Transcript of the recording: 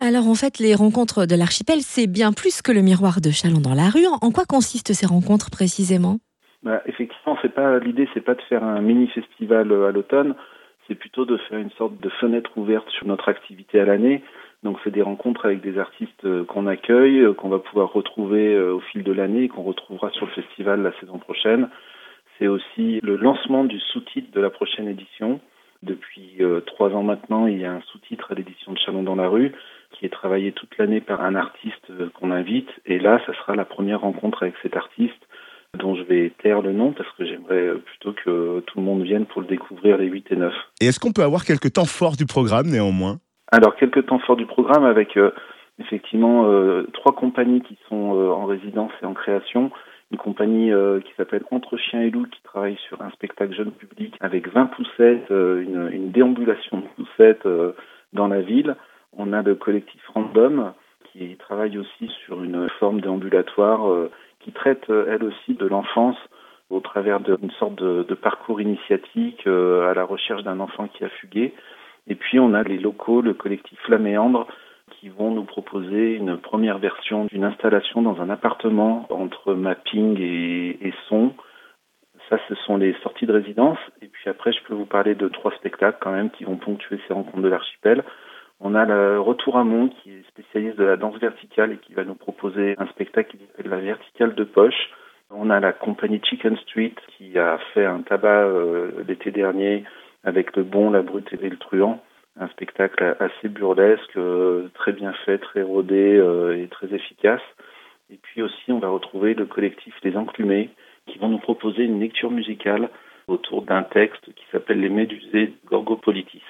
Alors en fait, les rencontres de l'archipel, c'est bien plus que le miroir de Chalon dans la rue. En quoi consistent ces rencontres précisément? Bah, Effectivement, c'est pas l'idée, c'est pas de faire un mini festival euh, à l'automne, c'est plutôt de faire une sorte de fenêtre ouverte sur notre activité à l'année. Donc c'est des rencontres avec des artistes euh, qu'on accueille, euh, qu'on va pouvoir retrouver au fil de l'année et qu'on retrouvera sur le festival la saison prochaine. C'est aussi le lancement du sous-titre de la prochaine édition. Depuis trois ans maintenant, il y a un sous-titre à l'édition de Chalon dans la rue qui est travaillé toute l'année par un artiste euh, qu'on invite. Et là, ça sera la première rencontre avec cet artiste dont je vais taire le nom parce que j'aimerais euh, plutôt que tout le monde vienne pour le découvrir les 8 et 9. Et est-ce qu'on peut avoir quelques temps forts du programme néanmoins? Alors, quelques temps forts du programme avec euh, effectivement trois compagnies qui sont en résidence et en création. Une compagnie qui s'appelle Entre Chiens et Loups qui travaille sur un spectacle jeune public avec 20 poussettes, une, une déambulation de poussettes dans la ville. On a le collectif Random qui travaille aussi sur une forme d'ambulatoire euh, qui traite euh, elle aussi de l'enfance au travers d'une sorte de, parcours initiatique euh, à la recherche d'un enfant qui a fugué. Et puis on a les locaux, le collectif Flaméandre, qui vont nous proposer une première version d'une installation dans un appartement entre mapping et, et, son. Ça, ce sont les sorties de résidence. Et puis après, je peux vous parler de trois spectacles quand même qui vont ponctuer ces rencontres de l'archipel. On a le Retour à Mont qui est spécialiste de la danse verticale et qui va nous proposer un spectacle qui s'appelle La verticale de poche. On a la compagnie Chicken Street qui a fait un tabac euh, l'été dernier avec le bon, la brute et le truand. Un spectacle assez burlesque, euh, très bien fait, très rodé euh, et très efficace. Et puis aussi, on va retrouver le collectif Les Enclumés qui vont nous proposer une lecture musicale autour d'un texte qui s'appelle Les Médusées Gorgopolitis.